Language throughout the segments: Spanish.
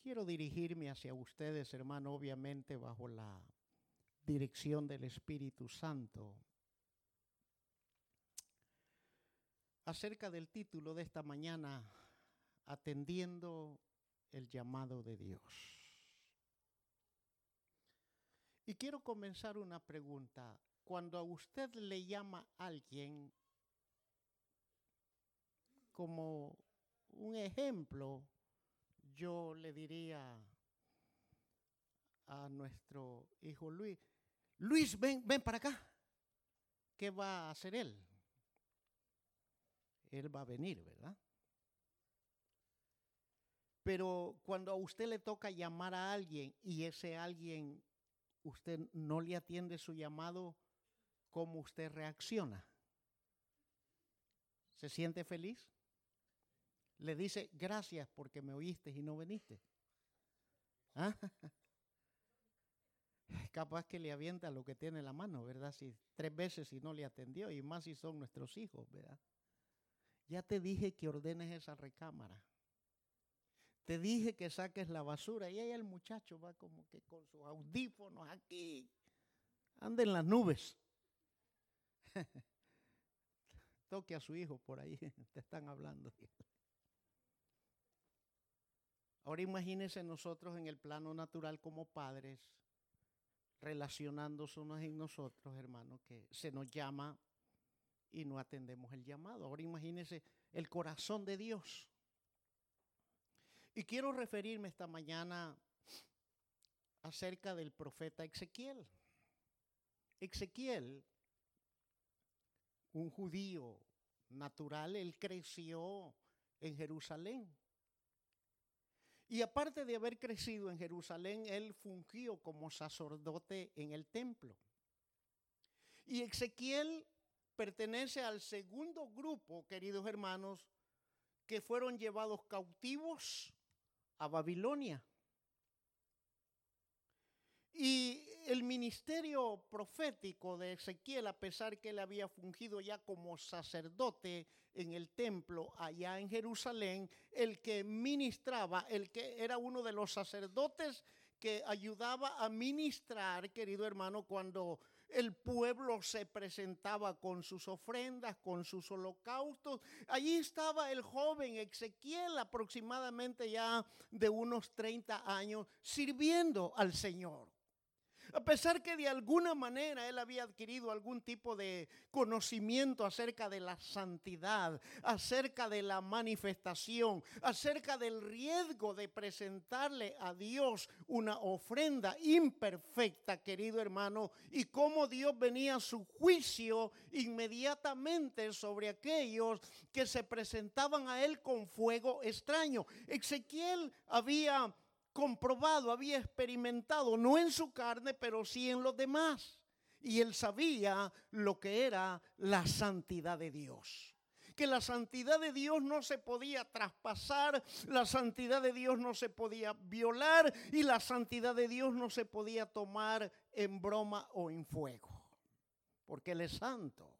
Quiero dirigirme hacia ustedes, hermano, obviamente bajo la dirección del Espíritu Santo. Acerca del título de esta mañana, atendiendo el llamado de Dios. Y quiero comenzar una pregunta. Cuando a usted le llama alguien como un ejemplo, yo le diría a nuestro hijo Luis, Luis, ven, ven para acá. ¿Qué va a hacer él? Él va a venir, ¿verdad? Pero cuando a usted le toca llamar a alguien y ese alguien usted no le atiende su llamado, ¿cómo usted reacciona? ¿Se siente feliz? Le dice, gracias porque me oíste y no viniste. ¿Ah? Capaz que le avienta lo que tiene en la mano, ¿verdad? Si tres veces y no le atendió, y más si son nuestros hijos, ¿verdad? Ya te dije que ordenes esa recámara. Te dije que saques la basura y ahí el muchacho va como que con sus audífonos aquí. Anda en las nubes. Toque a su hijo por ahí, te están hablando. Ahora imagínense nosotros en el plano natural como padres, relacionándose unos en nosotros, hermanos, que se nos llama y no atendemos el llamado. Ahora imagínense el corazón de Dios y quiero referirme esta mañana acerca del profeta Ezequiel. Ezequiel, un judío natural, él creció en Jerusalén. Y aparte de haber crecido en Jerusalén, él fungió como sacerdote en el templo. Y Ezequiel pertenece al segundo grupo, queridos hermanos, que fueron llevados cautivos a Babilonia. Y el ministerio profético de Ezequiel, a pesar que él había fungido ya como sacerdote en el templo allá en Jerusalén, el que ministraba, el que era uno de los sacerdotes que ayudaba a ministrar, querido hermano, cuando el pueblo se presentaba con sus ofrendas, con sus holocaustos. Allí estaba el joven Ezequiel, aproximadamente ya de unos 30 años, sirviendo al Señor. A pesar que de alguna manera él había adquirido algún tipo de conocimiento acerca de la santidad, acerca de la manifestación, acerca del riesgo de presentarle a Dios una ofrenda imperfecta, querido hermano, y cómo Dios venía a su juicio inmediatamente sobre aquellos que se presentaban a él con fuego extraño. Ezequiel había comprobado, había experimentado, no en su carne, pero sí en los demás. Y él sabía lo que era la santidad de Dios. Que la santidad de Dios no se podía traspasar, la santidad de Dios no se podía violar y la santidad de Dios no se podía tomar en broma o en fuego. Porque Él es santo.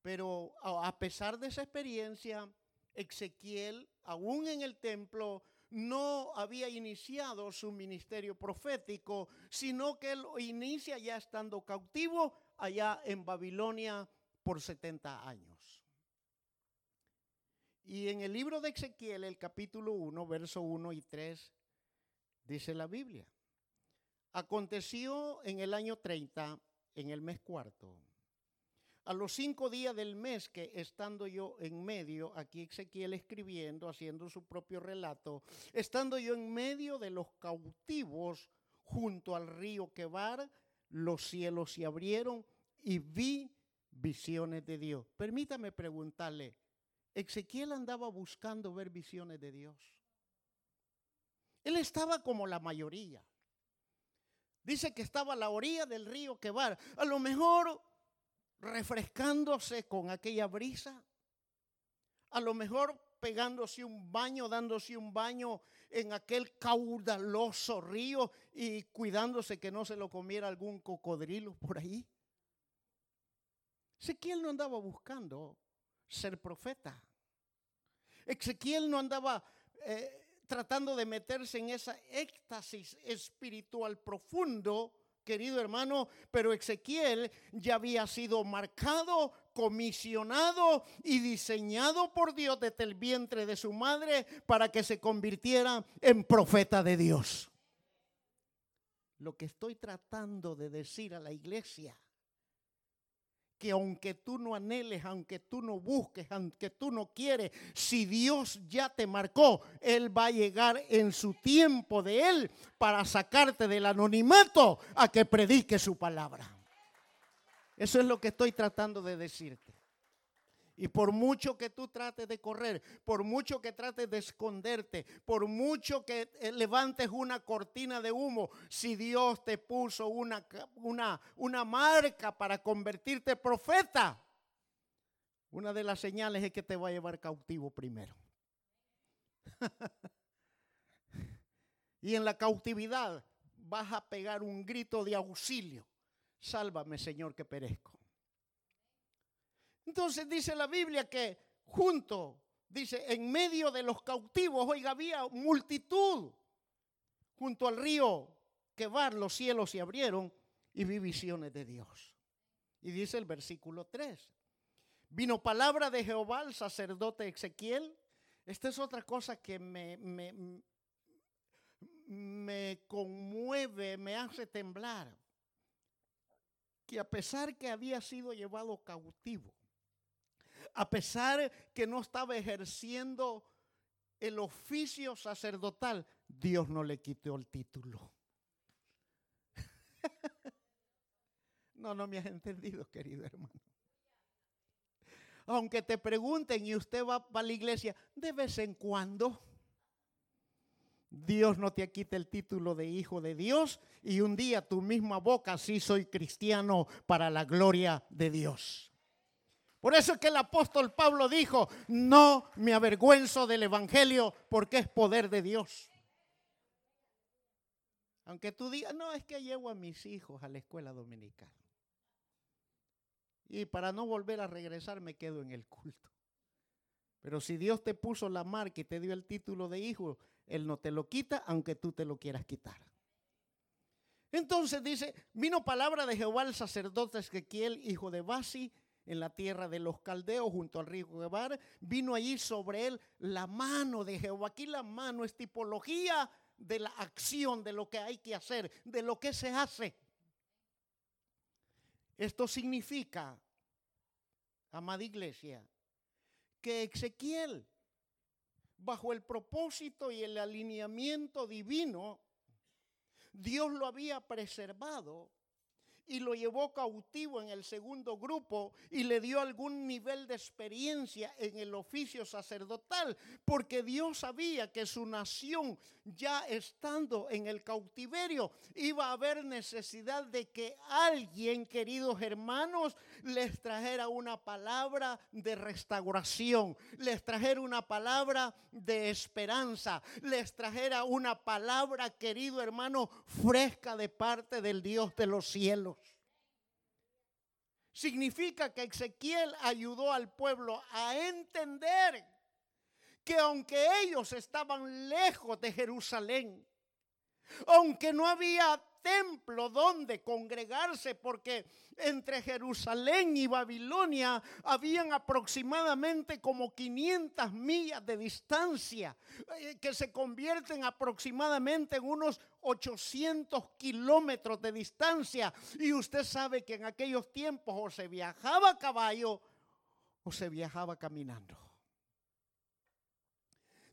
Pero a pesar de esa experiencia, Ezequiel, aún en el templo, no había iniciado su ministerio profético, sino que él inicia ya estando cautivo allá en Babilonia por 70 años. Y en el libro de Ezequiel, el capítulo 1, verso 1 y 3, dice la Biblia. Aconteció en el año 30, en el mes cuarto a los cinco días del mes que estando yo en medio, aquí Ezequiel escribiendo, haciendo su propio relato, estando yo en medio de los cautivos junto al río Quebar, los cielos se abrieron y vi visiones de Dios. Permítame preguntarle, ¿Ezequiel andaba buscando ver visiones de Dios? Él estaba como la mayoría. Dice que estaba a la orilla del río Quebar. A lo mejor refrescándose con aquella brisa, a lo mejor pegándose un baño, dándose un baño en aquel caudaloso río y cuidándose que no se lo comiera algún cocodrilo por ahí. Ezequiel no andaba buscando ser profeta. Ezequiel no andaba eh, tratando de meterse en esa éxtasis espiritual profundo, querido hermano, pero Ezequiel ya había sido marcado, comisionado y diseñado por Dios desde el vientre de su madre para que se convirtiera en profeta de Dios. Lo que estoy tratando de decir a la iglesia que aunque tú no anheles, aunque tú no busques, aunque tú no quieres, si Dios ya te marcó, Él va a llegar en su tiempo de Él para sacarte del anonimato a que predique su palabra. Eso es lo que estoy tratando de decirte. Y por mucho que tú trates de correr, por mucho que trates de esconderte, por mucho que eh, levantes una cortina de humo, si Dios te puso una, una, una marca para convertirte profeta, una de las señales es que te va a llevar cautivo primero. y en la cautividad vas a pegar un grito de auxilio. Sálvame, Señor, que perezco. Entonces dice la Biblia que junto, dice, en medio de los cautivos, oiga, había multitud. Junto al río Quebar los cielos se abrieron y vi visiones de Dios. Y dice el versículo 3. Vino palabra de Jehová al sacerdote Ezequiel. Esta es otra cosa que me, me, me conmueve, me hace temblar. Que a pesar que había sido llevado cautivo, a pesar que no estaba ejerciendo el oficio sacerdotal, Dios no le quitó el título. no, no me has entendido, querido hermano. Aunque te pregunten y usted va a la iglesia de vez en cuando, Dios no te quita el título de hijo de Dios y un día tu misma boca sí soy cristiano para la gloria de Dios. Por eso es que el apóstol Pablo dijo, no me avergüenzo del Evangelio porque es poder de Dios. Aunque tú digas, no, es que llevo a mis hijos a la escuela dominical. Y para no volver a regresar me quedo en el culto. Pero si Dios te puso la marca y te dio el título de hijo, Él no te lo quita aunque tú te lo quieras quitar. Entonces dice, vino palabra de Jehová al sacerdote Ezequiel, hijo de Basi, en la tierra de los caldeos junto al río Gebar, vino allí sobre él la mano de Jehová. Aquí la mano es tipología de la acción, de lo que hay que hacer, de lo que se hace. Esto significa, amada iglesia, que Ezequiel, bajo el propósito y el alineamiento divino, Dios lo había preservado y lo llevó cautivo en el segundo grupo y le dio algún nivel de experiencia en el oficio sacerdotal, porque Dios sabía que su nación, ya estando en el cautiverio, iba a haber necesidad de que alguien, queridos hermanos, les trajera una palabra de restauración, les trajera una palabra de esperanza, les trajera una palabra, querido hermano, fresca de parte del Dios de los cielos. Significa que Ezequiel ayudó al pueblo a entender que aunque ellos estaban lejos de Jerusalén, aunque no había templo donde congregarse, porque entre Jerusalén y Babilonia habían aproximadamente como 500 millas de distancia, eh, que se convierten aproximadamente en unos 800 kilómetros de distancia. Y usted sabe que en aquellos tiempos o se viajaba a caballo o se viajaba caminando.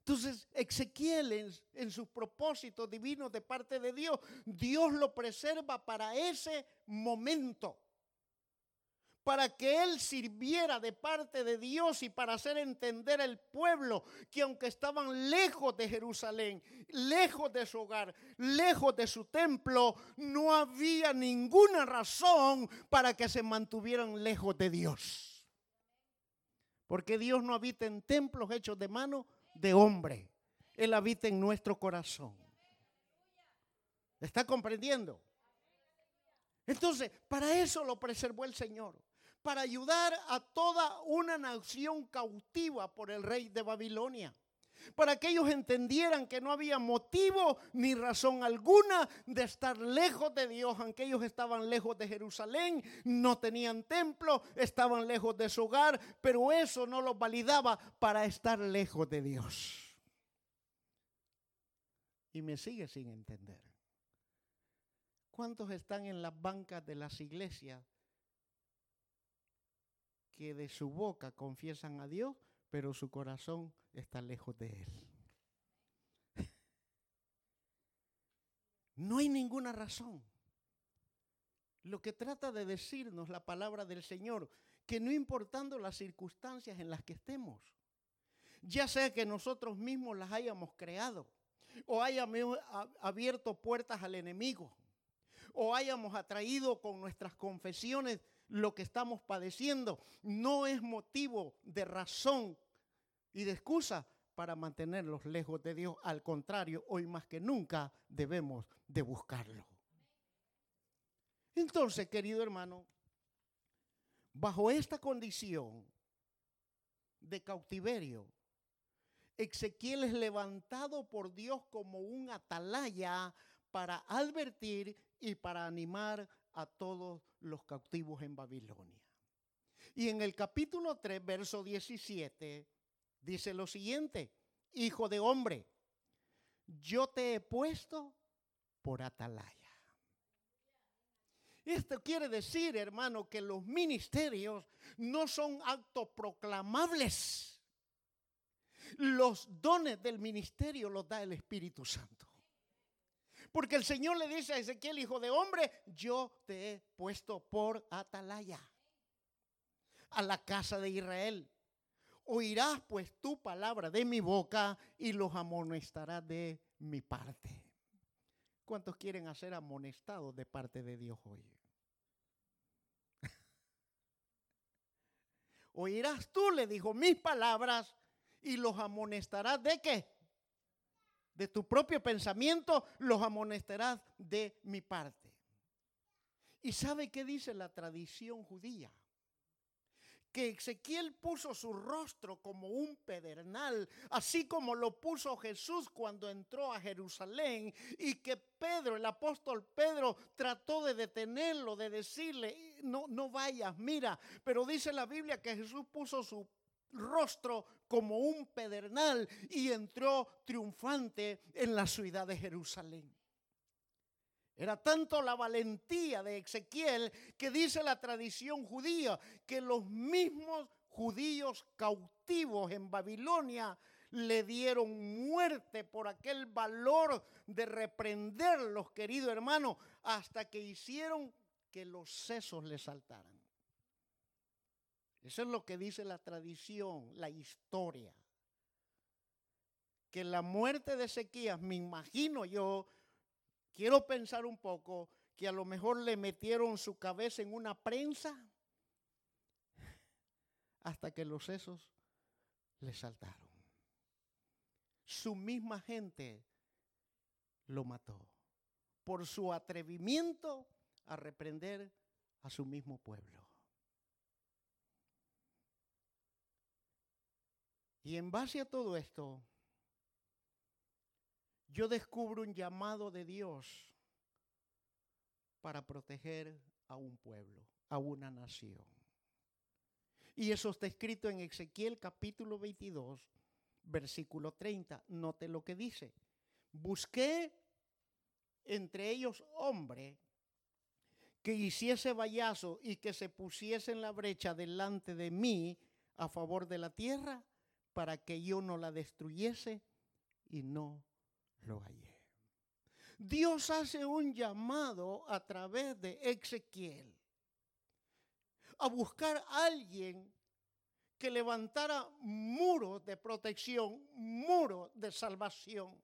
Entonces, Ezequiel en, en sus propósitos divinos de parte de Dios, Dios lo preserva para ese momento para que él sirviera de parte de Dios y para hacer entender al pueblo que aunque estaban lejos de Jerusalén, lejos de su hogar, lejos de su templo, no había ninguna razón para que se mantuvieran lejos de Dios. Porque Dios no habita en templos hechos de mano de hombre. Él habita en nuestro corazón. ¿Está comprendiendo? Entonces, para eso lo preservó el Señor para ayudar a toda una nación cautiva por el rey de Babilonia. Para que ellos entendieran que no había motivo ni razón alguna de estar lejos de Dios, aunque ellos estaban lejos de Jerusalén, no tenían templo, estaban lejos de su hogar, pero eso no los validaba para estar lejos de Dios. Y me sigue sin entender. ¿Cuántos están en las bancas de las iglesias que de su boca confiesan a Dios, pero su corazón está lejos de Él? No hay ninguna razón. Lo que trata de decirnos la palabra del Señor, que no importando las circunstancias en las que estemos, ya sea que nosotros mismos las hayamos creado o hayamos abierto puertas al enemigo, o hayamos atraído con nuestras confesiones lo que estamos padeciendo, no es motivo de razón y de excusa para mantenerlos lejos de Dios. Al contrario, hoy más que nunca debemos de buscarlo. Entonces, querido hermano, bajo esta condición de cautiverio, Ezequiel es levantado por Dios como un atalaya para advertir y para animar a todos los cautivos en Babilonia. Y en el capítulo 3, verso 17, dice lo siguiente, hijo de hombre, yo te he puesto por atalaya. Esto quiere decir, hermano, que los ministerios no son actos proclamables. Los dones del ministerio los da el Espíritu Santo. Porque el Señor le dice a Ezequiel, hijo de hombre, yo te he puesto por atalaya a la casa de Israel. Oirás pues tu palabra de mi boca y los amonestarás de mi parte. ¿Cuántos quieren hacer amonestados de parte de Dios hoy? Oirás tú, le dijo, mis palabras y los amonestarás de qué? De tu propio pensamiento, los amonestarás de mi parte. ¿Y sabe qué dice la tradición judía? que Ezequiel puso su rostro como un pedernal, así como lo puso Jesús cuando entró a Jerusalén, y que Pedro, el apóstol Pedro, trató de detenerlo, de decirle, no, no vayas, mira, pero dice la Biblia que Jesús puso su rostro como un pedernal y entró triunfante en la ciudad de Jerusalén. Era tanto la valentía de Ezequiel que dice la tradición judía que los mismos judíos cautivos en Babilonia le dieron muerte por aquel valor de reprenderlos, querido hermano, hasta que hicieron que los sesos le saltaran. Eso es lo que dice la tradición, la historia. Que la muerte de Ezequías, me imagino yo, quiero pensar un poco, que a lo mejor le metieron su cabeza en una prensa hasta que los sesos le saltaron. Su misma gente lo mató por su atrevimiento a reprender a su mismo pueblo. Y en base a todo esto, yo descubro un llamado de Dios para proteger a un pueblo, a una nación. Y eso está escrito en Ezequiel capítulo 22, versículo 30. Note lo que dice. Busqué entre ellos hombre que hiciese vallazo y que se pusiese en la brecha delante de mí a favor de la tierra para que yo no la destruyese y no lo hallé. Dios hace un llamado a través de Ezequiel a buscar a alguien que levantara muros de protección, muros de salvación.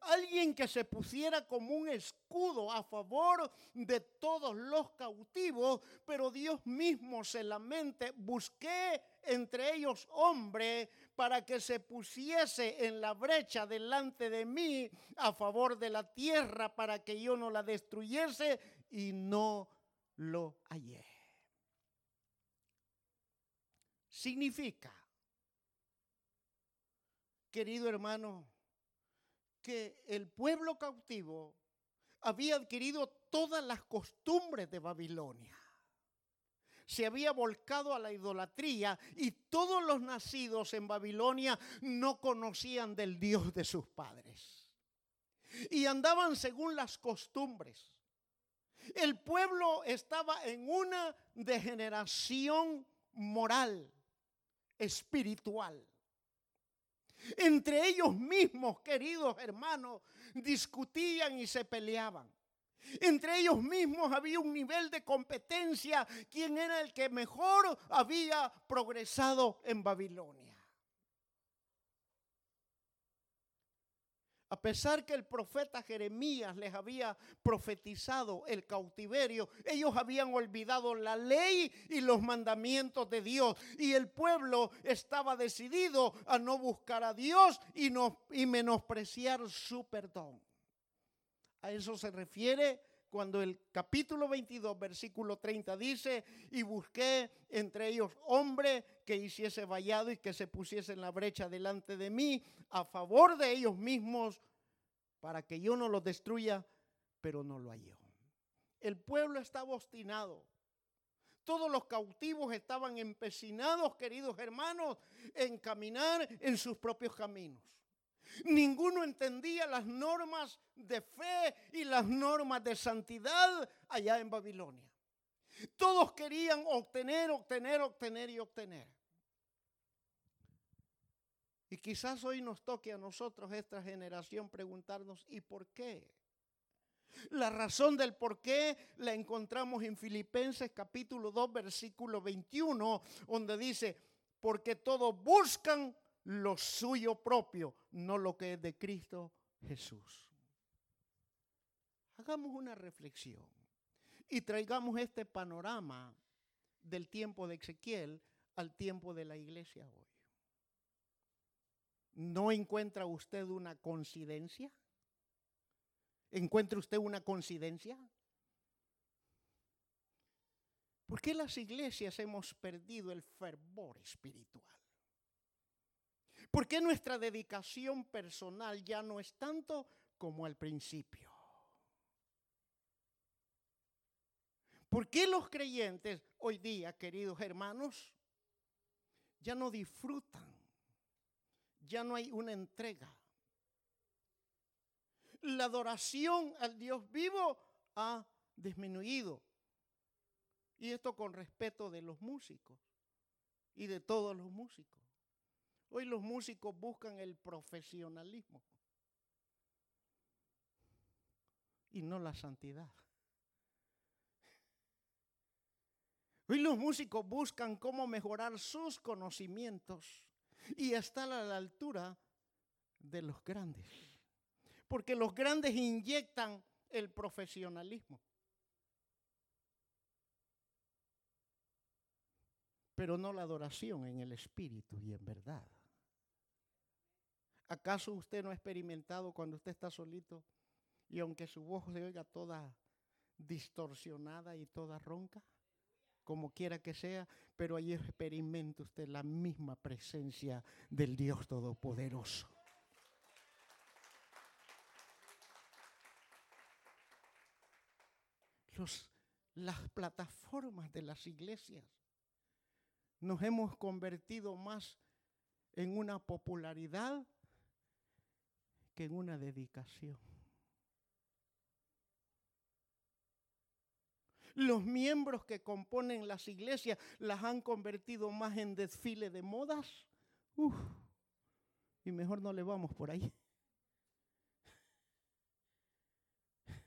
Alguien que se pusiera como un escudo a favor de todos los cautivos, pero Dios mismo se lamente, busqué entre ellos hombre para que se pusiese en la brecha delante de mí a favor de la tierra para que yo no la destruyese y no lo hallé. Significa querido hermano, que el pueblo cautivo había adquirido todas las costumbres de Babilonia. Se había volcado a la idolatría y todos los nacidos en Babilonia no conocían del Dios de sus padres. Y andaban según las costumbres. El pueblo estaba en una degeneración moral, espiritual. Entre ellos mismos, queridos hermanos, discutían y se peleaban. Entre ellos mismos había un nivel de competencia, quién era el que mejor había progresado en Babilonia. A pesar que el profeta Jeremías les había profetizado el cautiverio, ellos habían olvidado la ley y los mandamientos de Dios. Y el pueblo estaba decidido a no buscar a Dios y, y menospreciar su perdón. A eso se refiere cuando el capítulo 22, versículo 30 dice, y busqué entre ellos hombre que hiciese vallado y que se pusiese en la brecha delante de mí a favor de ellos mismos para que yo no los destruya, pero no lo halló. El pueblo estaba obstinado. Todos los cautivos estaban empecinados, queridos hermanos, en caminar en sus propios caminos. Ninguno entendía las normas de fe y las normas de santidad allá en Babilonia. Todos querían obtener, obtener, obtener y obtener. Y quizás hoy nos toque a nosotros, esta generación, preguntarnos, ¿y por qué? La razón del por qué la encontramos en Filipenses capítulo 2, versículo 21, donde dice, porque todos buscan lo suyo propio, no lo que es de Cristo Jesús. Hagamos una reflexión y traigamos este panorama del tiempo de Ezequiel al tiempo de la iglesia hoy. ¿No encuentra usted una coincidencia? ¿Encuentra usted una coincidencia? ¿Por qué las iglesias hemos perdido el fervor espiritual? ¿Por qué nuestra dedicación personal ya no es tanto como al principio? ¿Por qué los creyentes hoy día, queridos hermanos, ya no disfrutan ya no hay una entrega. La adoración al Dios vivo ha disminuido. Y esto con respeto de los músicos y de todos los músicos. Hoy los músicos buscan el profesionalismo y no la santidad. Hoy los músicos buscan cómo mejorar sus conocimientos y estar a la altura de los grandes. Porque los grandes inyectan el profesionalismo. Pero no la adoración en el espíritu y en verdad. ¿Acaso usted no ha experimentado cuando usted está solito y aunque su voz se oiga toda distorsionada y toda ronca? como quiera que sea, pero ahí experimenta usted la misma presencia del Dios Todopoderoso. las plataformas de las iglesias nos hemos convertido más en una popularidad que en una dedicación. Los miembros que componen las iglesias las han convertido más en desfile de modas. Uf, y mejor no le vamos por ahí.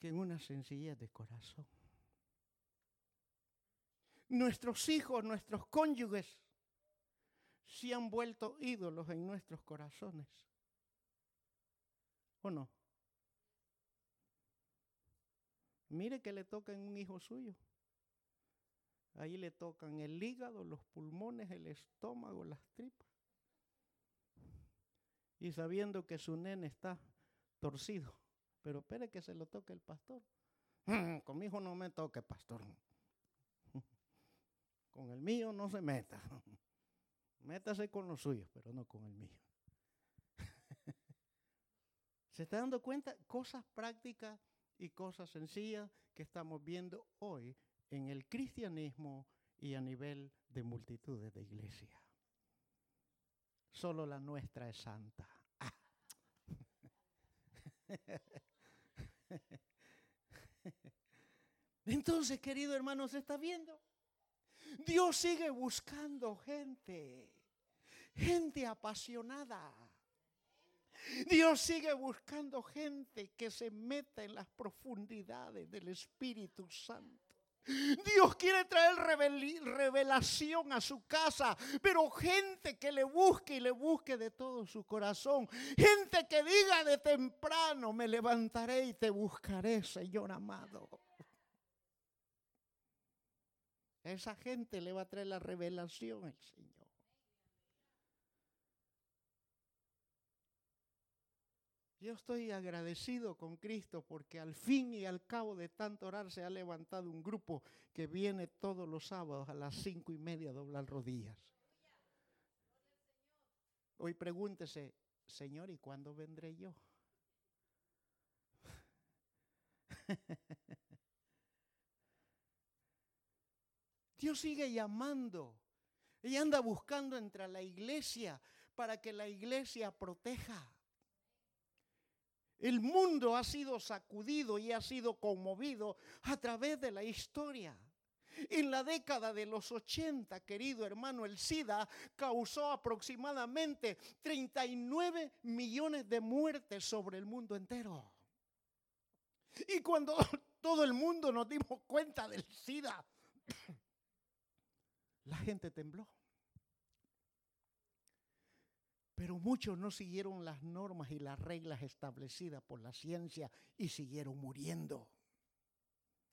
Que en una sencillez de corazón. Nuestros hijos, nuestros cónyuges, se han vuelto ídolos en nuestros corazones. ¿O no? Mire que le tocan un hijo suyo. Ahí le tocan el hígado, los pulmones, el estómago, las tripas. Y sabiendo que su nene está torcido. Pero espere que se lo toque el pastor. Con mi hijo no me toque, pastor. Con el mío no se meta. Métase con los suyos, pero no con el mío. ¿Se está dando cuenta? Cosas prácticas y cosas sencillas que estamos viendo hoy en el cristianismo y a nivel de multitudes de iglesias. Solo la nuestra es santa. Entonces, querido hermano, ¿se está viendo? Dios sigue buscando gente, gente apasionada. Dios sigue buscando gente que se meta en las profundidades del Espíritu Santo. Dios quiere traer revelación a su casa, pero gente que le busque y le busque de todo su corazón. Gente que diga de temprano, me levantaré y te buscaré, Señor amado. Esa gente le va a traer la revelación al Señor. Yo estoy agradecido con Cristo porque al fin y al cabo de tanto orar se ha levantado un grupo que viene todos los sábados a las cinco y media a doblar rodillas. Hoy pregúntese, Señor, ¿y cuándo vendré yo? Dios sigue llamando y anda buscando entre la iglesia para que la iglesia proteja. El mundo ha sido sacudido y ha sido conmovido a través de la historia. En la década de los 80, querido hermano, el SIDA causó aproximadamente 39 millones de muertes sobre el mundo entero. Y cuando todo el mundo nos dimos cuenta del SIDA, la gente tembló. Pero muchos no siguieron las normas y las reglas establecidas por la ciencia y siguieron muriendo.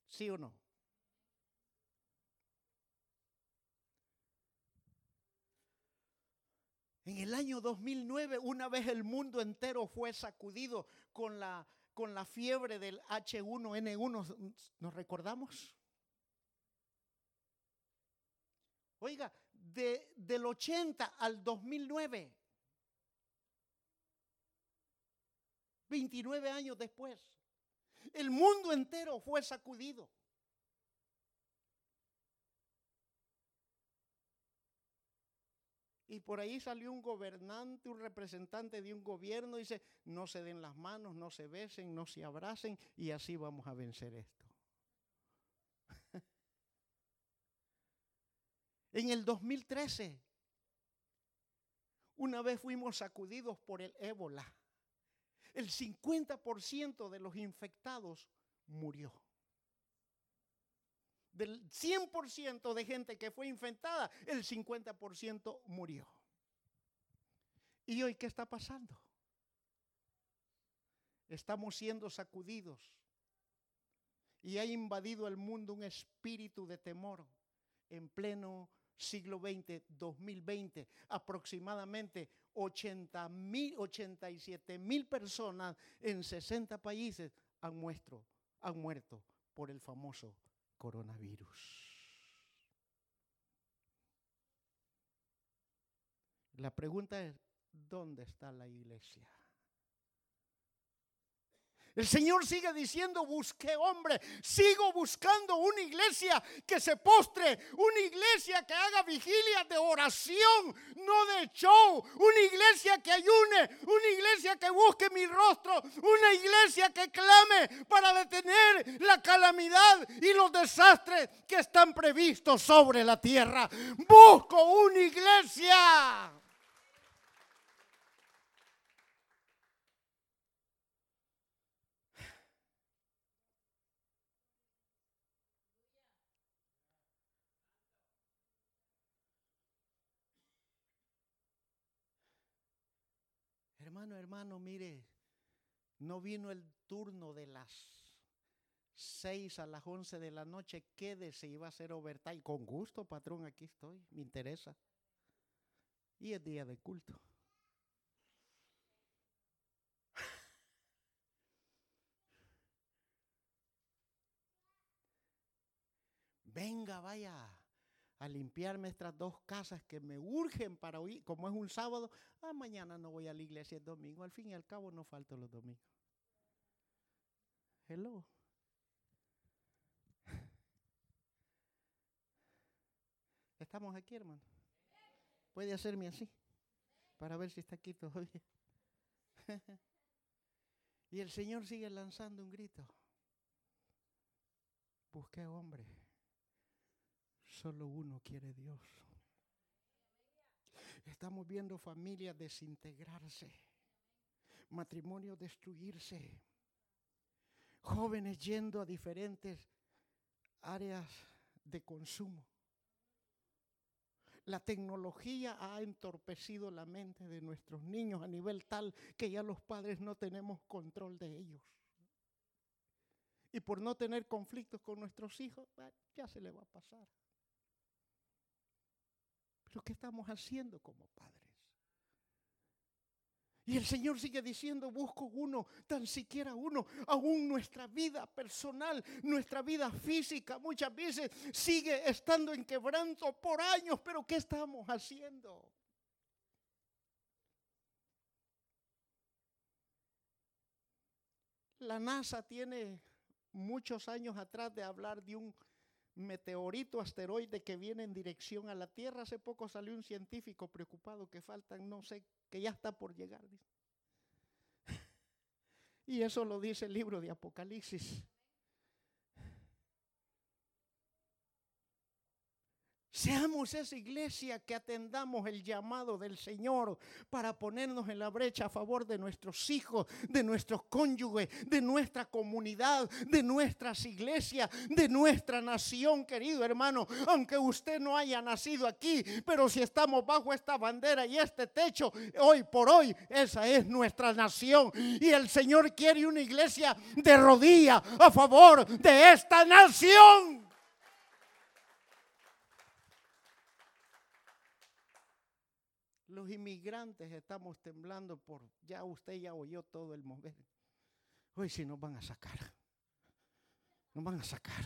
¿Sí o no? En el año 2009, una vez el mundo entero fue sacudido con la, con la fiebre del H1N1, ¿nos recordamos? Oiga, de, del 80 al 2009, 29 años después. El mundo entero fue sacudido. Y por ahí salió un gobernante, un representante de un gobierno, dice, no se den las manos, no se besen, no se abracen, y así vamos a vencer esto. En el 2013, una vez fuimos sacudidos por el ébola el 50% de los infectados murió. Del 100% de gente que fue infectada, el 50% murió. ¿Y hoy qué está pasando? Estamos siendo sacudidos y ha invadido el mundo un espíritu de temor en pleno siglo XX, 2020, aproximadamente 80 mil, 87 mil personas en 60 países han, muerto, han muerto por el famoso coronavirus. La pregunta es, ¿dónde está la iglesia? El Señor sigue diciendo, busqué hombre, sigo buscando una iglesia que se postre, una iglesia que haga vigilia de oración, no de show, una iglesia que ayune, una iglesia que busque mi rostro, una iglesia que clame para detener la calamidad y los desastres que están previstos sobre la tierra. Busco una iglesia Hermano, hermano, mire, no vino el turno de las 6 a las 11 de la noche, quédese y va a ser overtime. Con gusto, patrón, aquí estoy, me interesa. Y es día de culto. Venga, vaya a limpiarme estas dos casas que me urgen para hoy, como es un sábado, ah, mañana no voy a la iglesia el domingo, al fin y al cabo no falto los domingos. Hello. Estamos aquí, hermano. Puede hacerme así para ver si está aquí todavía. y el Señor sigue lanzando un grito. Busqué hombre. Solo uno quiere Dios. Estamos viendo familias desintegrarse, matrimonios destruirse, jóvenes yendo a diferentes áreas de consumo. La tecnología ha entorpecido la mente de nuestros niños a nivel tal que ya los padres no tenemos control de ellos. Y por no tener conflictos con nuestros hijos, ya se le va a pasar. ¿Qué estamos haciendo como padres? Y el Señor sigue diciendo, busco uno, tan siquiera uno. Aún nuestra vida personal, nuestra vida física muchas veces sigue estando en quebranto por años, pero ¿qué estamos haciendo? La NASA tiene muchos años atrás de hablar de un meteorito asteroide que viene en dirección a la Tierra. Hace poco salió un científico preocupado que faltan, no sé, que ya está por llegar. Y eso lo dice el libro de Apocalipsis. Seamos esa iglesia que atendamos el llamado del Señor para ponernos en la brecha a favor de nuestros hijos, de nuestros cónyuges, de nuestra comunidad, de nuestras iglesias, de nuestra nación, querido hermano. Aunque usted no haya nacido aquí, pero si estamos bajo esta bandera y este techo, hoy por hoy, esa es nuestra nación. Y el Señor quiere una iglesia de rodilla a favor de esta nación. Los inmigrantes estamos temblando por, ya usted ya oyó todo el mover. Hoy si nos van a sacar, nos van a sacar.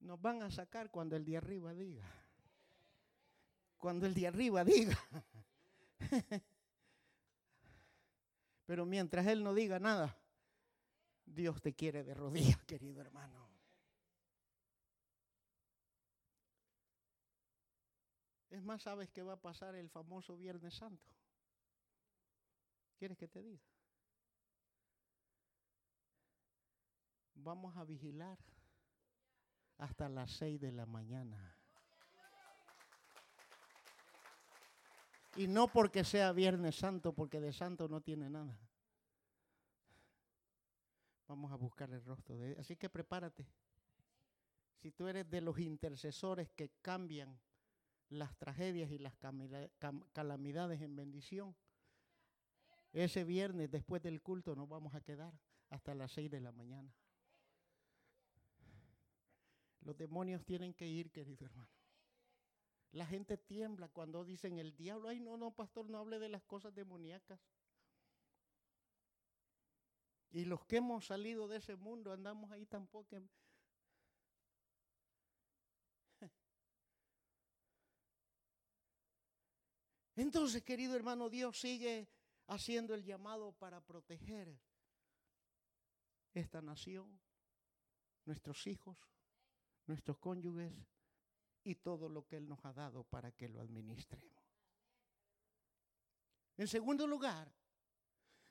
Nos van a sacar cuando el de arriba diga. Cuando el de arriba diga. Pero mientras Él no diga nada, Dios te quiere de rodillas, querido hermano. Es más, ¿sabes qué va a pasar el famoso Viernes Santo? ¿Quieres que te diga? Vamos a vigilar hasta las seis de la mañana. Y no porque sea Viernes Santo, porque de santo no tiene nada. Vamos a buscar el rostro de. Así que prepárate. Si tú eres de los intercesores que cambian las tragedias y las calamidades en bendición. Ese viernes después del culto nos vamos a quedar hasta las seis de la mañana. Los demonios tienen que ir, querido hermano. La gente tiembla cuando dicen el diablo, ay no, no, pastor, no hable de las cosas demoníacas. Y los que hemos salido de ese mundo andamos ahí tampoco Entonces, querido hermano, Dios sigue haciendo el llamado para proteger esta nación, nuestros hijos, nuestros cónyuges y todo lo que Él nos ha dado para que lo administremos. En segundo lugar,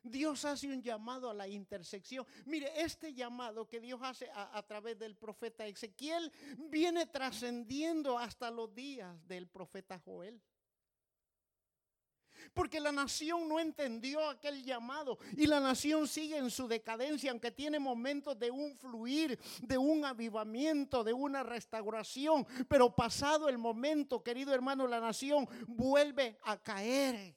Dios hace un llamado a la intersección. Mire, este llamado que Dios hace a, través del profeta Ezequiel viene trascendiendo hasta los días del profeta Joel. Porque la nación no entendió aquel llamado y la nación sigue en su decadencia, aunque tiene momentos de un fluir, de un avivamiento, de una restauración. Pero pasado el momento, querido hermano, la nación vuelve a caer.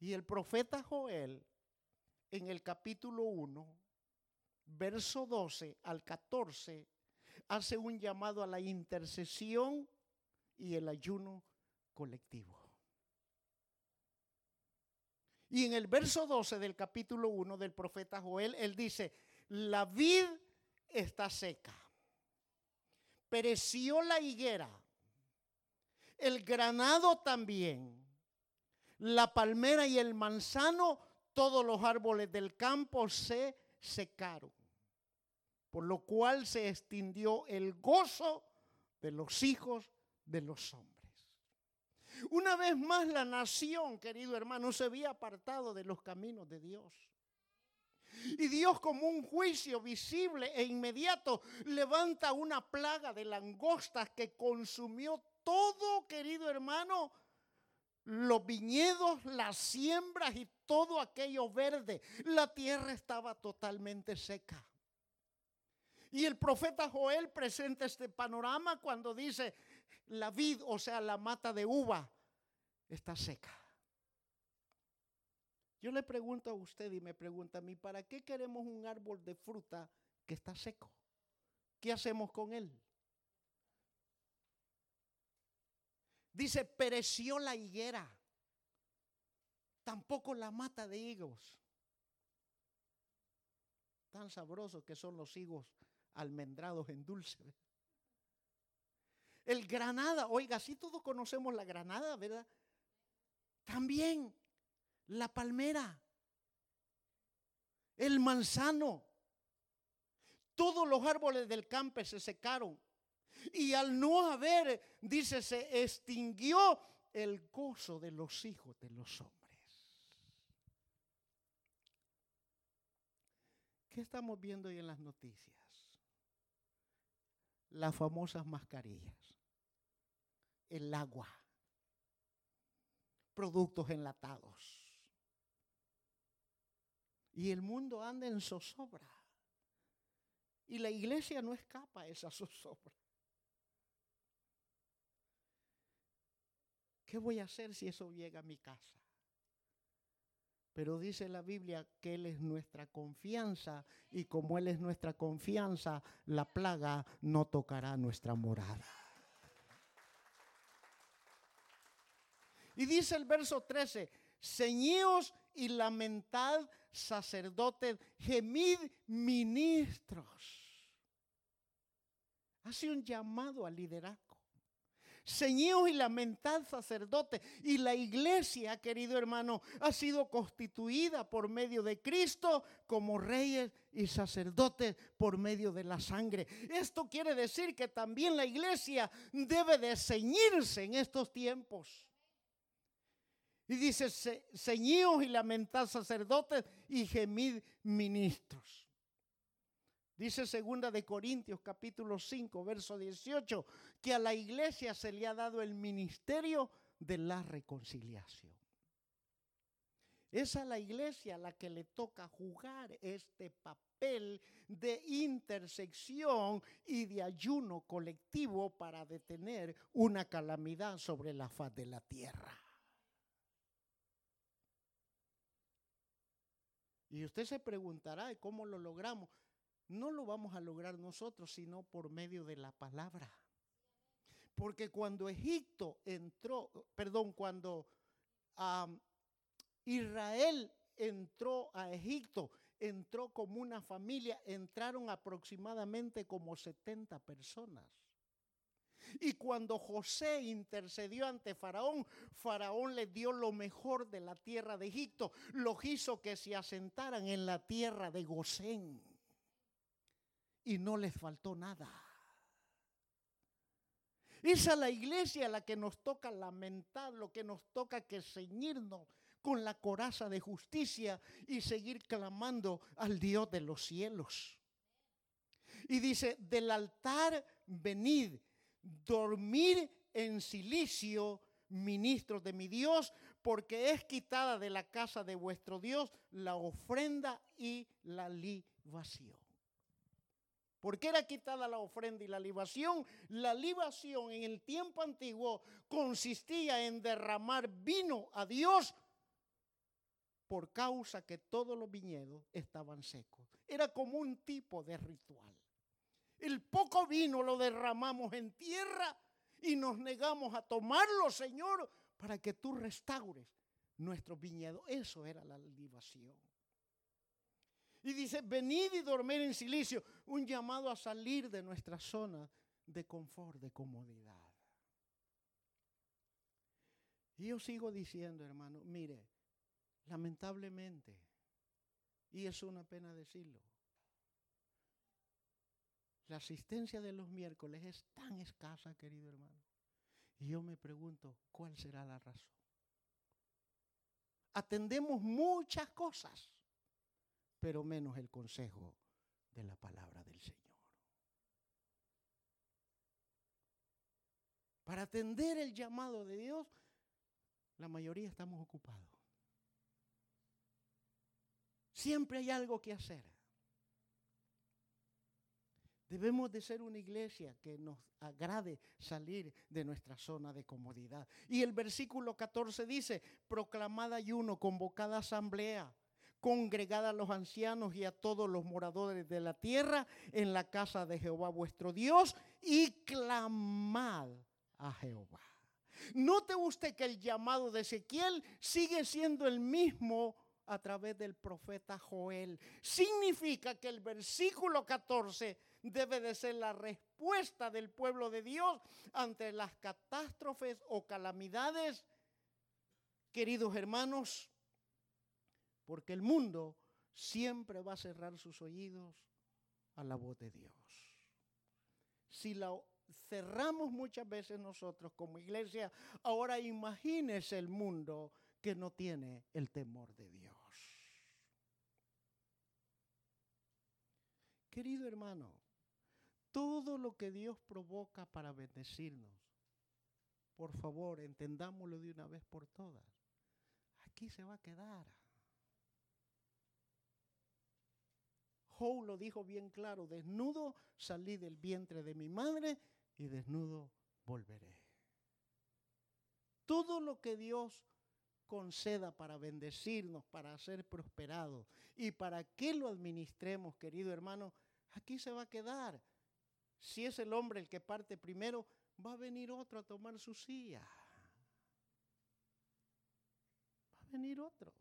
Y el profeta Joel, en el capítulo 1, verso 12 al 14, hace un llamado a la intercesión y el ayuno colectivo. Y en el verso 12 del capítulo 1 del profeta Joel, él dice, la vid está seca, pereció la higuera, el granado también, la palmera y el manzano, todos los árboles del campo se secaron, por lo cual se extinguió el gozo de los hijos de los hombres. Una vez más la nación, querido hermano, se había apartado de los caminos de Dios. Y Dios como un juicio visible e inmediato levanta una plaga de langostas que consumió todo, querido hermano, los viñedos, las siembras y todo aquello verde. La tierra estaba totalmente seca. Y el profeta Joel presenta este panorama cuando dice, la vid, o sea, la mata de uva, está seca. Yo le pregunto a usted y me pregunta a mí, ¿para qué queremos un árbol de fruta que está seco? ¿Qué hacemos con él? Dice, pereció la higuera, tampoco la mata de higos. Tan sabrosos que son los higos almendrados en dulce. El granada, oiga, si todos conocemos la granada, ¿verdad? También la palmera, el manzano, todos los árboles del campo se secaron. Y al no haber, dice, se extinguió el gozo de los hijos de los hombres. ¿Qué estamos viendo hoy en las noticias? Las famosas mascarillas, el agua, productos enlatados. Y el mundo anda en zozobra. Y la iglesia no escapa a esa zozobra. ¿Qué voy a hacer si eso llega a mi casa? Pero dice la Biblia que Él es nuestra confianza y como Él es nuestra confianza, la plaga no tocará nuestra morada. Y dice el verso 13, ceñíos y lamentad sacerdotes, gemid ministros. Hace un llamado al liderazgo. Señor y lamentad sacerdote. Y la iglesia, querido hermano, ha sido constituida por medio de Cristo como reyes y sacerdotes por medio de la sangre. Esto quiere decir que también la iglesia debe de ceñirse en estos tiempos. Y dice, ceñíos y lamentad sacerdotes y gemid ministros. Dice segunda de Corintios capítulo 5, verso 18, que a la iglesia se le ha dado el ministerio de la reconciliación. Es a la iglesia a la que le toca jugar este papel de intersección y de ayuno colectivo para detener una calamidad sobre la faz de la tierra. Y usted se preguntará, ¿cómo lo logramos? no lo vamos a lograr nosotros, sino por medio de la palabra. Porque cuando Egipto entró, perdón, cuando Israel entró a Egipto, entró como una familia, entraron aproximadamente como 70 personas. Y cuando José intercedió ante Faraón, Faraón le dio lo mejor de la tierra de Egipto, los hizo que se asentaran en la tierra de Gosén y no les faltó nada. Es la iglesia a la que nos toca lamentar, lo que nos toca que ceñirnos con la coraza de justicia y seguir clamando al Dios de los cielos. Y dice, del altar venid, dormir en silicio, ministros de mi Dios, porque es quitada de la casa de vuestro Dios la ofrenda y la libación. ¿Por qué era quitada la ofrenda y la libación? La libación en el tiempo antiguo consistía en derramar vino a Dios por causa que todos los viñedos estaban secos. Era como un tipo de ritual. El poco vino lo derramamos en tierra y nos negamos a tomarlo, Señor, para que tú restaures nuestros viñedos. Eso era la libación. Y dice, venid y dormir en silicio. Un llamado a salir de nuestra zona de confort, de comodidad. Y yo sigo diciendo, hermano, mire, lamentablemente, y es una pena decirlo, la asistencia de los miércoles es tan escasa, querido hermano. Y yo me pregunto, ¿cuál será la razón? Atendemos muchas cosas, pero menos el consejo de la palabra del Señor. Para atender el llamado de Dios, la mayoría estamos ocupados. Siempre hay algo que hacer. Debemos de ser una iglesia que nos agrade salir de nuestra zona de comodidad. Y el versículo 14 dice, proclamada ayuno, convocada asamblea, congregada a los ancianos y a todos los moradores de la tierra en la casa de Jehová vuestro Dios y clamad a Jehová. Note usted que el llamado de Ezequiel sigue siendo el mismo a través del profeta Joel. Significa que el versículo 14 debe de ser la respuesta del pueblo de Dios ante las catástrofes o calamidades, queridos hermanos, porque el mundo siempre va a cerrar sus oídos a la voz de Dios. Si la cerramos muchas veces nosotros como iglesia, ahora imagínese el mundo que no tiene el temor de Dios. Querido hermano, todo lo que Dios provoca para bendecirnos, por favor, entendámoslo de una vez por todas. Aquí se va a quedar. Joe lo dijo bien claro, desnudo salí del vientre de mi madre y desnudo volveré. Todo lo que Dios conceda para bendecirnos, para ser prosperados y para que lo administremos, querido hermano, aquí se va a quedar. Si es el hombre el que parte primero, va a venir otro a tomar su silla. Va a venir otro.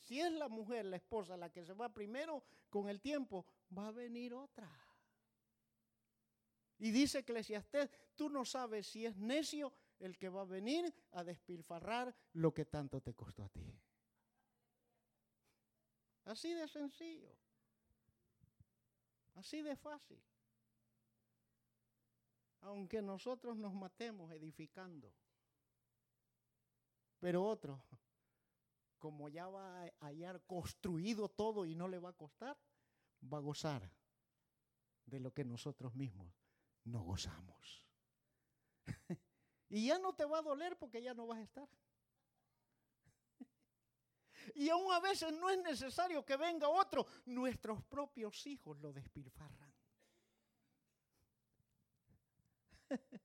Si es la mujer, la esposa, la que se va primero, con el tiempo, va a venir otra. Y dice Eclesiastés, tú no sabes si es necio el que va a venir a despilfarrar lo que tanto te costó a ti. Así de sencillo. Así de fácil. Aunque nosotros nos matemos edificando. Pero otro, como ya va a hallar construido todo y no le va a costar, va a gozar de lo que nosotros mismos no gozamos. y ya no te va a doler porque ya no vas a estar. y aún a veces no es necesario que venga otro, nuestros propios hijos lo despilfarran.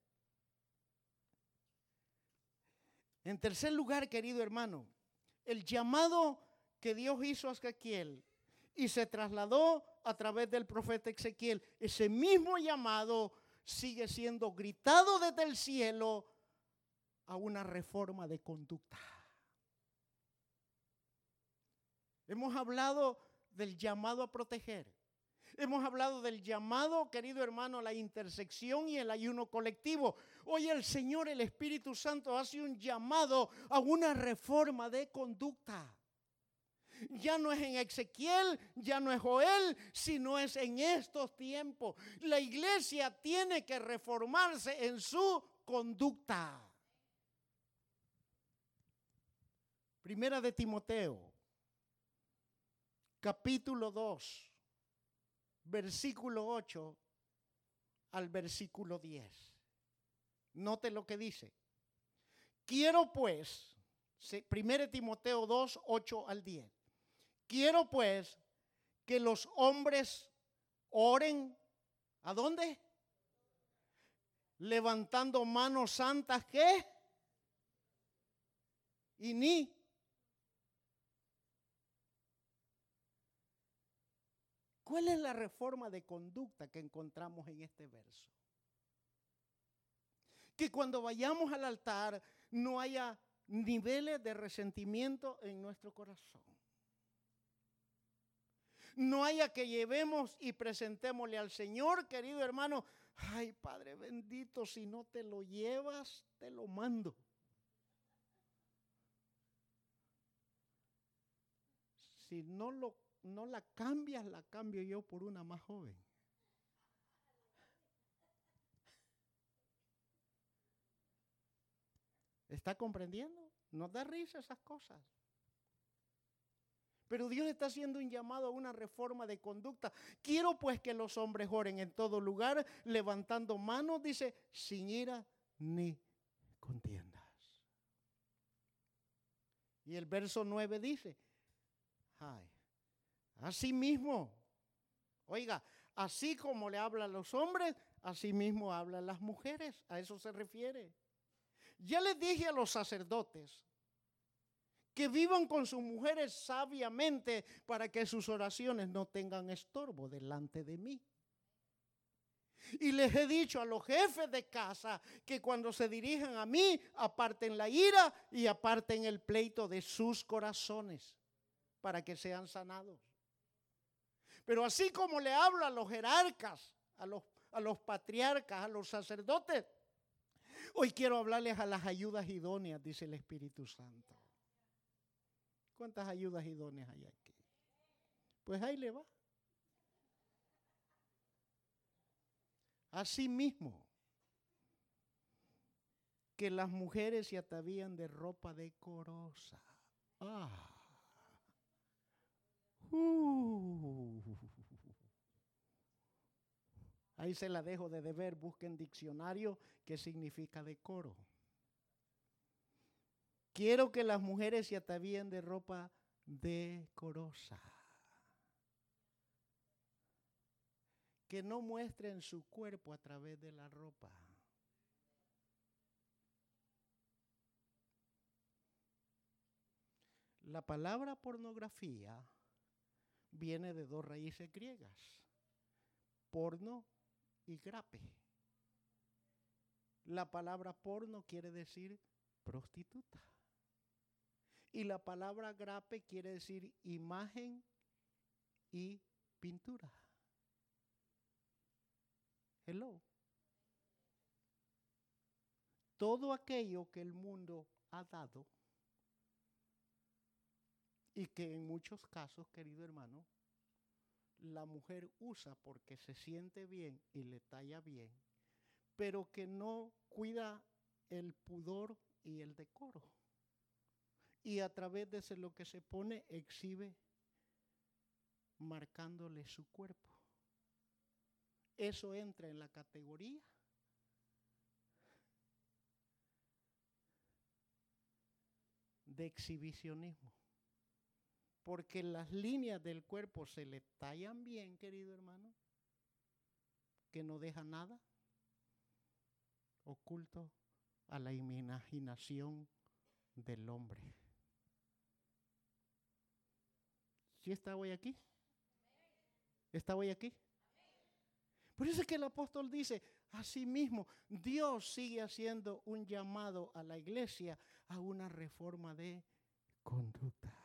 en tercer lugar, querido hermano, el llamado que Dios hizo a Ezequiel y se trasladó a través del profeta Ezequiel, ese mismo llamado sigue siendo gritado desde el cielo a una reforma de conducta. Hemos hablado del llamado a proteger. Hemos hablado del llamado, querido hermano, a la intersección y el ayuno colectivo. Hoy el Señor, el Espíritu Santo, hace un llamado a una reforma de conducta ya no es en Ezequiel, ya no es Joel, sino es en estos tiempos. La iglesia tiene que reformarse en su conducta. Primera de Timoteo, capítulo 2, versículo 8 al versículo 10. Note lo que dice. Quiero pues, Primera de Timoteo 2, 8 al 10. Quiero pues que los hombres oren. ¿A dónde? Levantando manos santas, ¿qué? Y ni. ¿Cuál es la reforma de conducta que encontramos en este verso? Que cuando vayamos al altar no haya niveles de resentimiento en nuestro corazón No haya que llevemos y presentémosle al Señor, querido hermano. Ay, Padre bendito, si no te lo llevas, te lo mando. Si no, lo, no la cambias, la cambio yo por una más joven. ¿Está comprendiendo? Nos da risa esas cosas. Pero Dios está haciendo un llamado a una reforma de conducta. Quiero pues que los hombres oren en todo lugar, levantando manos, dice, sin ira ni contiendas. Y el verso 9 dice, ay, así mismo, oiga, así como le habla a los hombres, así mismo habla a las mujeres, a eso se refiere. Ya les dije a los sacerdotes que vivan con sus mujeres sabiamente para que sus oraciones no tengan estorbo delante de mí. Y les he dicho a los jefes de casa que cuando se dirijan a mí, aparten la ira y aparten el pleito de sus corazones para que sean sanados. Pero así como le hablo a los jerarcas, a los, a los patriarcas, a los sacerdotes, Hoy quiero hablarles a las ayudas idóneas, dice el Espíritu Santo. ¿Cuántas ayudas idóneas hay aquí? Pues ahí le va. Así mismo que las mujeres se atavían de ropa decorosa. Ah. Uh. Ahí se la dejo de deber. Busquen diccionario qué significa decoro. Quiero que las mujeres se atavíen de ropa decorosa. Que no muestren su cuerpo a través de la ropa. La palabra pornografía viene de dos raíces griegas. Porno y grape. La palabra porno quiere decir prostituta. Y la palabra grape quiere decir imagen y pintura. Hello. Todo aquello que el mundo ha dado y que en muchos casos, querido hermano, la mujer usa porque se siente bien y le talla bien, pero que no cuida el pudor y el decoro. Y a través de lo que se pone exhibe marcándole su cuerpo. Eso entra en la categoría de exhibicionismo porque las líneas del cuerpo se le tallan bien, querido hermano, que no deja nada oculto a la imaginación del hombre. ¿Sí está hoy aquí? ¿Está hoy aquí? Por eso es que el apóstol dice, así mismo, Dios sigue haciendo un llamado a la iglesia a una reforma de conducta.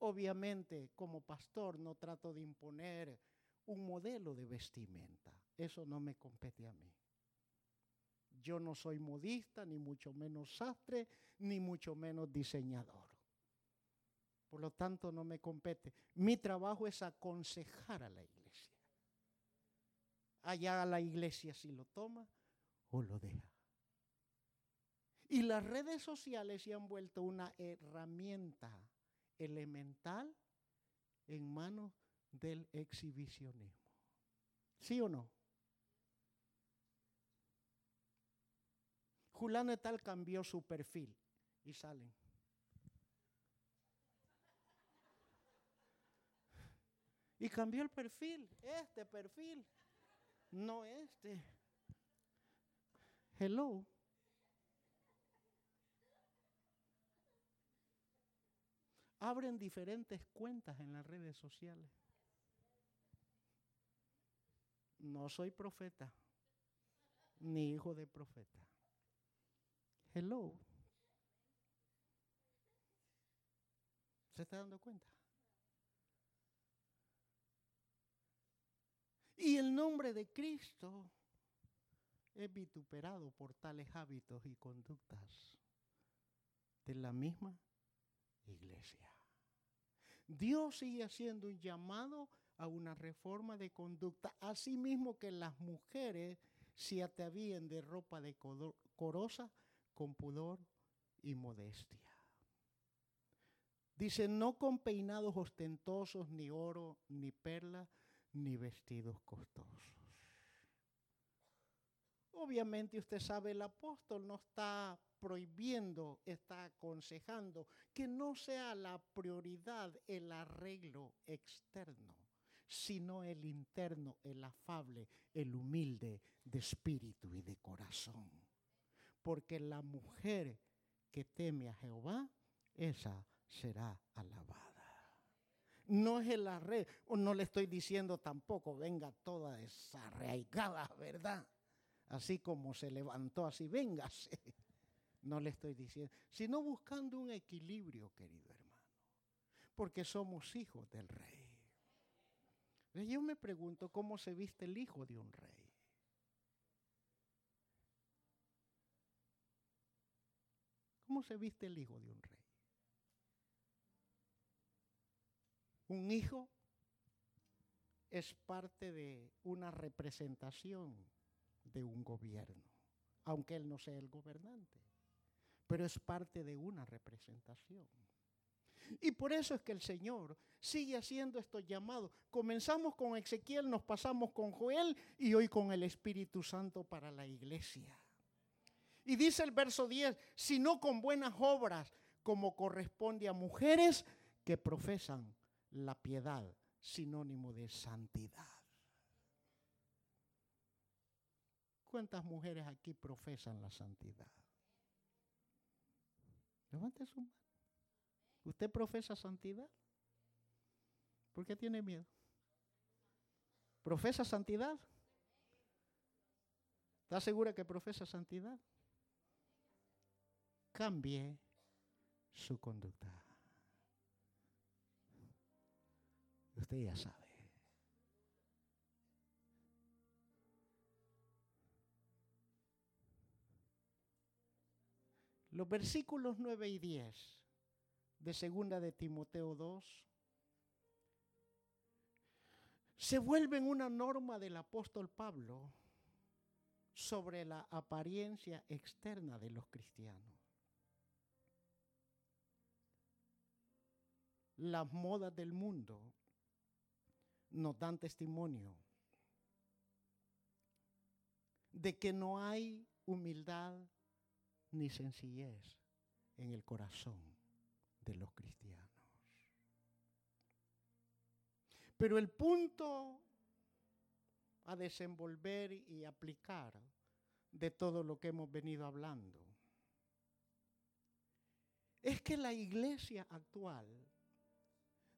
Obviamente, como pastor, no trato de imponer un modelo de vestimenta. Eso no me compete a mí. Yo no soy modista, ni mucho menos sastre, ni mucho menos diseñador. Por lo tanto, no me compete. Mi trabajo es aconsejar a la iglesia. Allá a la iglesia si lo toma o lo deja. Y las redes sociales se han vuelto una herramienta elemental en manos del exhibicionismo. ¿Sí o no? Julano tal cambió su perfil y salen. Y cambió el perfil, este perfil, no este. Hello. abren diferentes cuentas en las redes sociales. No soy profeta, ni hijo de profeta. Hello. ¿Se está dando cuenta? Y el nombre de Cristo es vituperado por tales hábitos y conductas de la misma iglesia. Dios sigue haciendo un llamado a una reforma de conducta, así mismo que las mujeres se atavíen de ropa decorosa con pudor y modestia. Dice, no con peinados ostentosos, ni oro, ni perla, ni vestidos costosos. Obviamente usted sabe, el apóstol no está prohibiendo, está aconsejando que no sea la prioridad el arreglo externo, sino el interno, el afable, el humilde de espíritu y de corazón. Porque la mujer que teme a Jehová, esa será alabada. No es el arreglo, no le estoy diciendo tampoco, venga toda desarraigada, ¿verdad? Así como se levantó, así véngase. No le estoy diciendo, sino buscando un equilibrio, querido hermano, porque somos hijos del rey. Yo me pregunto cómo se viste el hijo de un rey. ¿Cómo se viste el hijo de un rey? Un hijo es parte de una representación de un gobierno, aunque él no sea el gobernante, pero es parte de una representación. Y por eso es que el Señor sigue haciendo estos llamados. Comenzamos con Ezequiel, nos pasamos con Joel y hoy con el Espíritu Santo para la iglesia. Y dice el verso 10, sino con buenas obras, como corresponde a mujeres que profesan la piedad, sinónimo de santidad. ¿Cuántas mujeres aquí profesan la santidad? Levante su mano. ¿Usted profesa santidad? ¿Por qué tiene miedo? ¿Profesa santidad? ¿Está segura que profesa santidad? cambie su conducta. Usted ya sabe. Los versículos 9 y 10 de segunda de Timoteo 2 se vuelven una norma del apóstol Pablo sobre la apariencia externa de los cristianos. las modas del mundo nos dan testimonio de que no hay humildad ni sencillez en el corazón de los cristianos. Pero el punto a desenvolver y aplicar de todo lo que hemos venido hablando es que la iglesia actual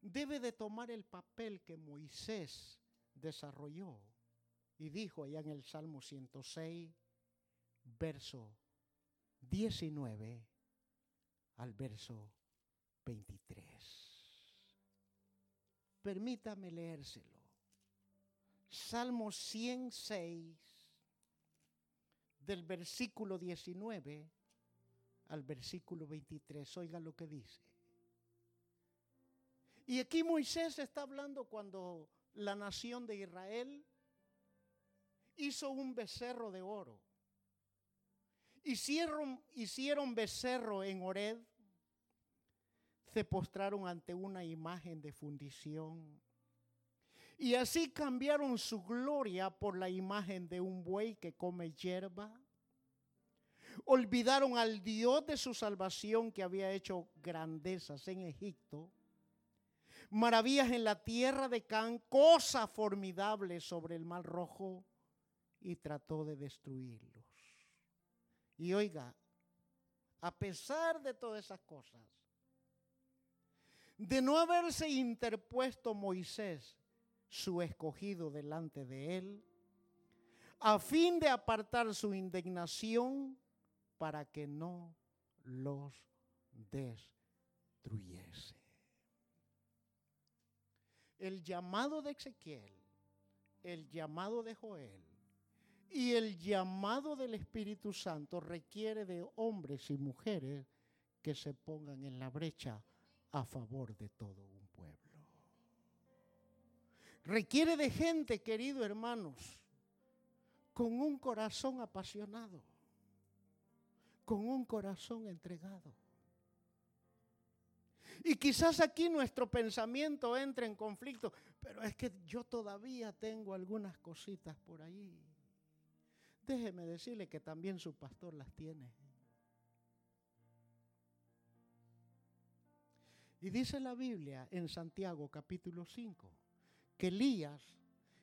debe de tomar el papel que Moisés desarrolló y dijo allá en el Salmo 106, verso 19 al verso 23. Permítame leérselo. Salmo 106, del versículo 19 al versículo 23. Oiga lo que dice. Y aquí Moisés está hablando cuando la nación de Israel hizo un becerro de oro. Hicieron, hicieron becerro en Ored, se postraron ante una imagen de fundición. Y así cambiaron su gloria por la imagen de un buey que come hierba. Olvidaron al Dios de su salvación que había hecho grandezas en Egipto maravillas en la tierra de Can, cosas formidables sobre el mar rojo, y trató de destruirlos. Y oiga, a pesar de todas esas cosas, de no haberse interpuesto Moisés, su escogido delante de él, a fin de apartar su indignación para que no los destruyese. El llamado de Ezequiel el llamado de Joel y el llamado del Espíritu Santo requiere de hombres y mujeres que se pongan en la brecha a favor de todo un pueblo. Requiere de gente, querido hermanos, con un corazón apasionado, con un corazón entregado. Y quizás aquí nuestro pensamiento entre en conflicto, pero es que yo todavía tengo algunas cositas por ahí. Déjeme decirle que también su pastor las tiene. Y dice la Biblia en Santiago capítulo 5 que Elías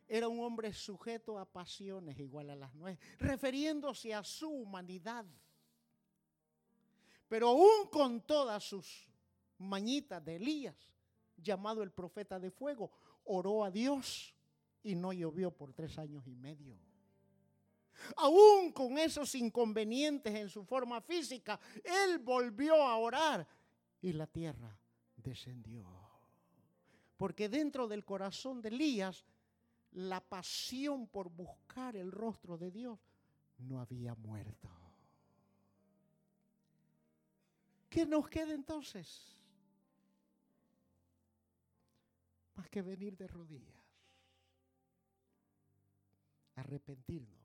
era un hombre sujeto a pasiones igual a las nuestras, refiriéndose a su humanidad. Pero aún con todas sus mañitas de Elías, llamado el profeta de fuego, oró a Dios y no llovió por tres años y medio. Aún con esos inconvenientes en su forma física, él volvió a orar y la tierra descendió. Porque dentro del corazón de Elías, la pasión por buscar el rostro de Dios no había muerto. ¿Qué nos queda entonces? Más que venir de rodillas, arrepentirnos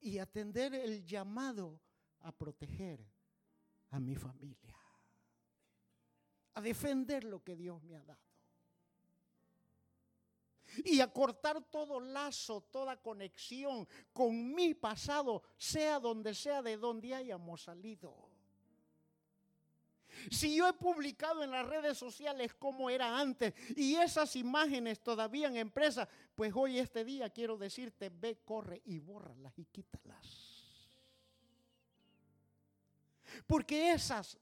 y atender el llamado a proteger a mi familia, a defender lo que Dios me ha dado y a cortar todo lazo, toda conexión con mi pasado, sea donde sea de donde hayamos salido. Si yo he publicado en las redes sociales como era antes y esas imágenes todavía en empresa, pues hoy este día quiero decirte, ve, corre y bórralas y quítalas. Porque esas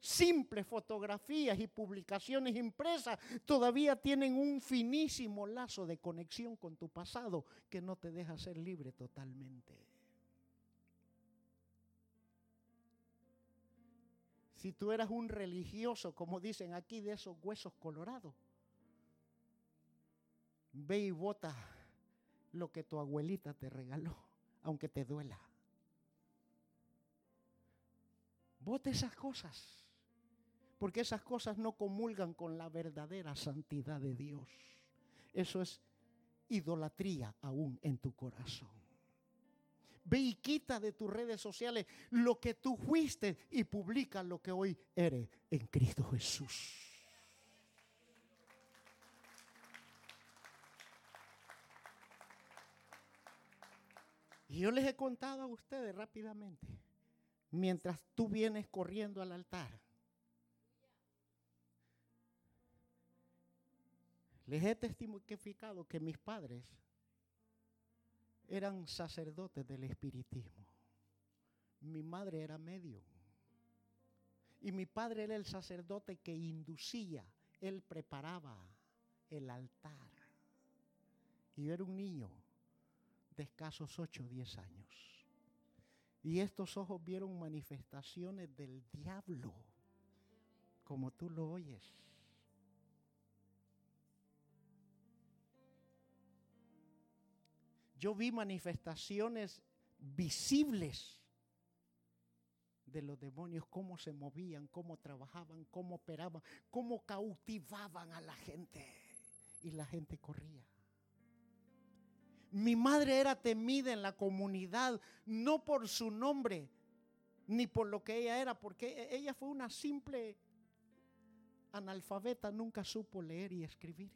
simples fotografías y publicaciones impresas todavía tienen un finísimo lazo de conexión con tu pasado que no te deja ser libre totalmente. Si tú eras un religioso, como dicen aquí, de esos huesos colorados, ve y vota lo que tu abuelita te regaló, aunque te duela. Vote esas cosas, porque esas cosas no comulgan con la verdadera santidad de Dios. Eso es idolatría aún en tu corazón. Ve y quita de tus redes sociales lo que tú fuiste y publica lo que hoy eres en Cristo Jesús. Y yo les he contado a ustedes rápidamente, mientras tú vienes corriendo al altar, les he testificado que mis padres eran sacerdotes del espiritismo. Mi madre era medio. Y mi padre era el sacerdote que inducía, él preparaba el altar. Y yo era un niño de escasos 8 o 10 años. Y estos ojos vieron manifestaciones del diablo, como tú lo oyes. Yo vi manifestaciones visibles de los demonios, cómo se movían, cómo trabajaban, cómo operaban, cómo cautivaban a la gente. Y la gente corría. Mi madre era temida en la comunidad, no por su nombre, ni por lo que ella era, porque e-, ella fue una simple analfabeta, nunca supo leer y escribir.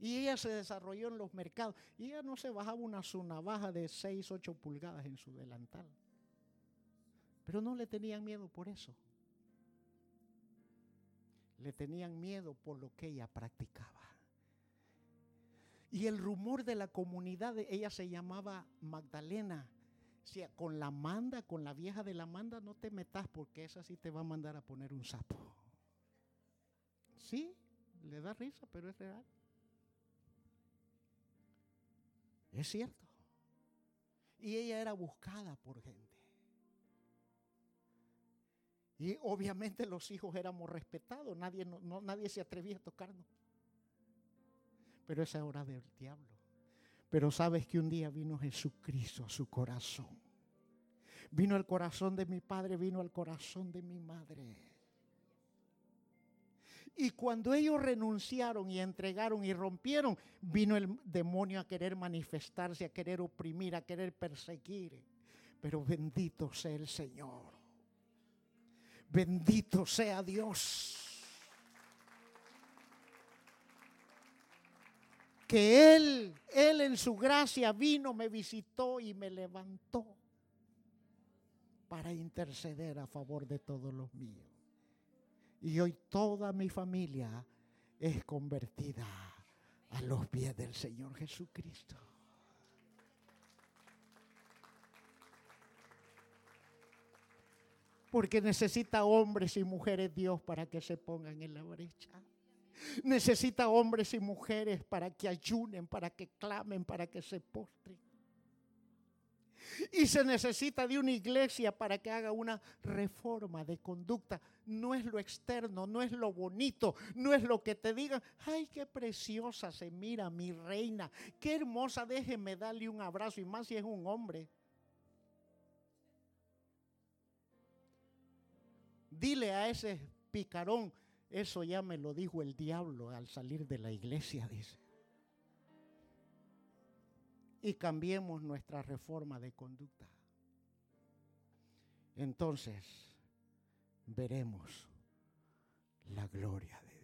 Y ella se desarrolló en los mercados. Y ella no se bajaba una su navaja de 6, 8 pulgadas en su delantal. Pero no le tenían miedo por eso. Le tenían miedo por lo que ella practicaba. Y el rumor de la comunidad, de ella se llamaba Magdalena. Si con la manda, con la vieja de la manda, no te metas porque esa sí te va a mandar a poner un sapo. Sí, le da risa, pero es real. Es cierto. Y ella era buscada por gente. Y obviamente los hijos éramos respetados, nadie, no, nadie se atrevía a tocarnos. Pero esa hora del diablo. Pero sabes que un día vino Jesucristo a su corazón. Vino al corazón de mi padre, vino al corazón de mi madre. Y cuando ellos renunciaron y entregaron y rompieron, vino el demonio a querer manifestarse, a querer oprimir, a querer perseguir. Pero bendito sea el Señor. Bendito sea Dios. Que Él, Él en su gracia vino, me visitó y me levantó para interceder a favor de todos los míos. Y hoy toda mi familia es convertida a los pies del Señor Jesucristo. Porque necesita hombres y mujeres Dios para que se pongan en la brecha. Necesita hombres y mujeres para que ayunen, para que clamen, para que se postren. Y se necesita de una iglesia para que haga una reforma de conducta. No es lo externo, no es lo bonito, no es lo que te digan, ay, qué preciosa se mira mi reina, qué hermosa, déjeme darle un abrazo y más si es un hombre. Dile a ese picarón, eso ya me lo dijo el diablo al salir de la iglesia, dice y cambiemos nuestra reforma de conducta. Entonces veremos la gloria de